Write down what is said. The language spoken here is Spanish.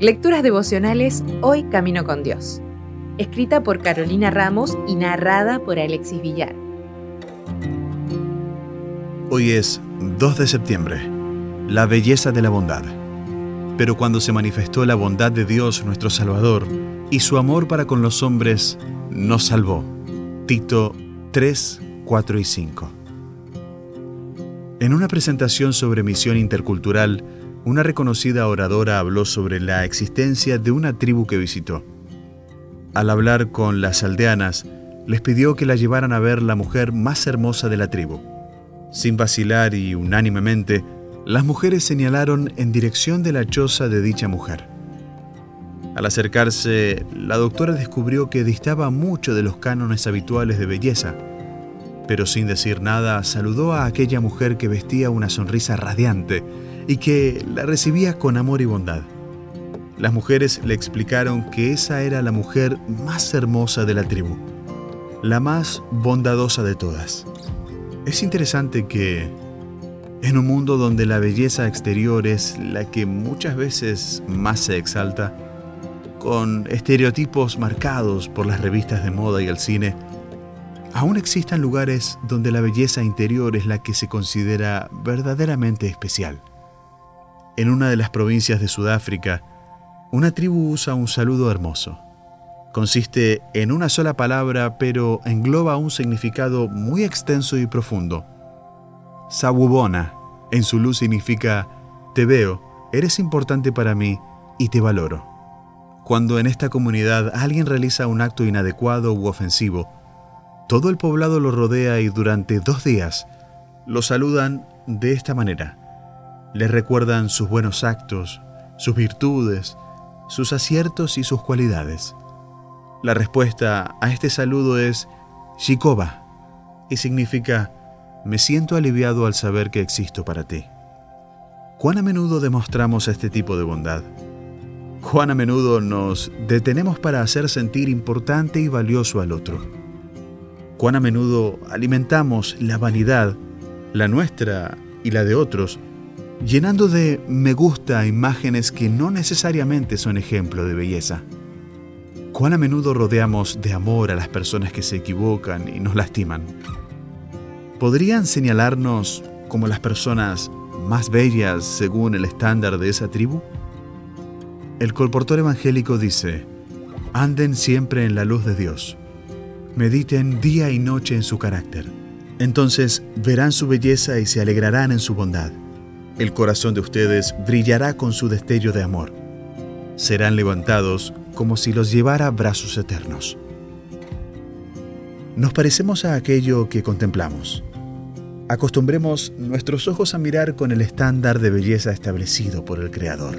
Lecturas devocionales Hoy Camino con Dios. Escrita por Carolina Ramos y narrada por Alexis Villar. Hoy es 2 de septiembre, la belleza de la bondad. Pero cuando se manifestó la bondad de Dios nuestro Salvador y su amor para con los hombres, nos salvó. Tito 3, 4 y 5. En una presentación sobre misión intercultural, una reconocida oradora habló sobre la existencia de una tribu que visitó. Al hablar con las aldeanas, les pidió que la llevaran a ver la mujer más hermosa de la tribu. Sin vacilar y unánimemente, las mujeres señalaron en dirección de la choza de dicha mujer. Al acercarse, la doctora descubrió que distaba mucho de los cánones habituales de belleza, pero sin decir nada saludó a aquella mujer que vestía una sonrisa radiante y que la recibía con amor y bondad. Las mujeres le explicaron que esa era la mujer más hermosa de la tribu, la más bondadosa de todas. Es interesante que, en un mundo donde la belleza exterior es la que muchas veces más se exalta, con estereotipos marcados por las revistas de moda y el cine, aún existan lugares donde la belleza interior es la que se considera verdaderamente especial. En una de las provincias de Sudáfrica, una tribu usa un saludo hermoso. Consiste en una sola palabra, pero engloba un significado muy extenso y profundo. Sawubona, en su luz significa te veo, eres importante para mí y te valoro. Cuando en esta comunidad alguien realiza un acto inadecuado u ofensivo, todo el poblado lo rodea y durante dos días lo saludan de esta manera. Le recuerdan sus buenos actos, sus virtudes, sus aciertos y sus cualidades. La respuesta a este saludo es Shikoba y significa me siento aliviado al saber que existo para ti. ¿Cuán a menudo demostramos este tipo de bondad? ¿Cuán a menudo nos detenemos para hacer sentir importante y valioso al otro? ¿Cuán a menudo alimentamos la vanidad, la nuestra y la de otros, llenando de me gusta imágenes que no necesariamente son ejemplo de belleza. ¿Cuán a menudo rodeamos de amor a las personas que se equivocan y nos lastiman? ¿Podrían señalarnos como las personas más bellas según el estándar de esa tribu? El colportor evangélico dice, anden siempre en la luz de Dios, mediten día y noche en su carácter, entonces verán su belleza y se alegrarán en su bondad el corazón de ustedes brillará con su destello de amor. Serán levantados como si los llevara brazos eternos. Nos parecemos a aquello que contemplamos. Acostumbremos nuestros ojos a mirar con el estándar de belleza establecido por el Creador.